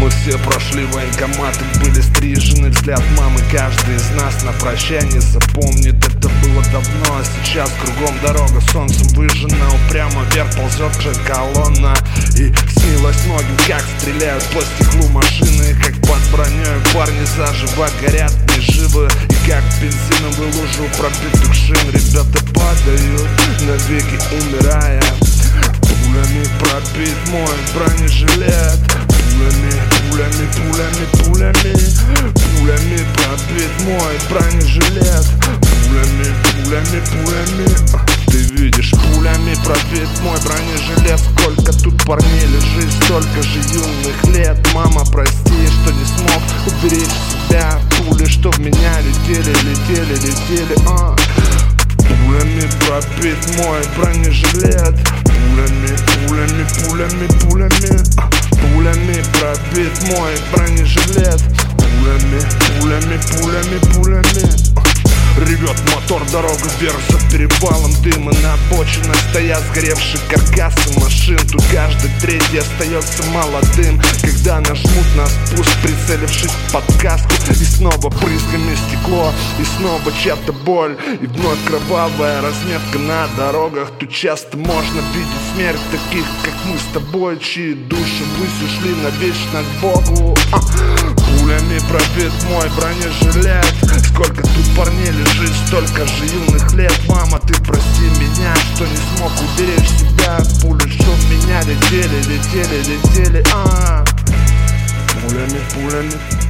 Мы все прошли военкоматы, были стрижены взгляд мамы. Каждый из нас на прощание запомнит. Это было давно, а сейчас кругом дорога. Солнцем выжжена, упрямо вверх ползет же колонна. И снилось ноги как стреляют по стеклу машины Как под броней парни заживо горят, не живы. И как бензиновую лужу пробитых шин. Ребята падают, навеки умирая мой бронежилет. Пулями, пулями, пулями, пулями. Пулями пробит мой бронежилет. Пулями, пулями, пулями. Ты видишь, пулями пробит мой бронежилет. Сколько тут парней лежит, столько же юных лет. Мама, прости, что не смог уберечь себя. Пули, что в меня летели, летели, летели, а Пулями пробит мой бронежилет. Пулями, пулями, пулями, а, Пулями пробит мой бронежилет. Пулями, пулями, пулями, пулями а, Ревет мотор, дорога вверх за перевалом дыма. На обочинах стоят сгоревшие каркасы машин. Тут каждый третий остается молодым. Когда нажмут на спуск, прицелившись в подсказку И снова брызгами стекло, и снова чья-то боль. И вновь кровавая разметка на дорогах. Тут часто можно видеть смерть таких, как мы с тобой Чьи души ввысь ушли навечно к Богу. А, Пулями пробит мой бронежилет. Сколько тут парней лежит, столько же юных лет. Мама, ты прости меня, что не смог уберечь себя. Пули, что в меня летели, летели, летели, а. Пулями, пулями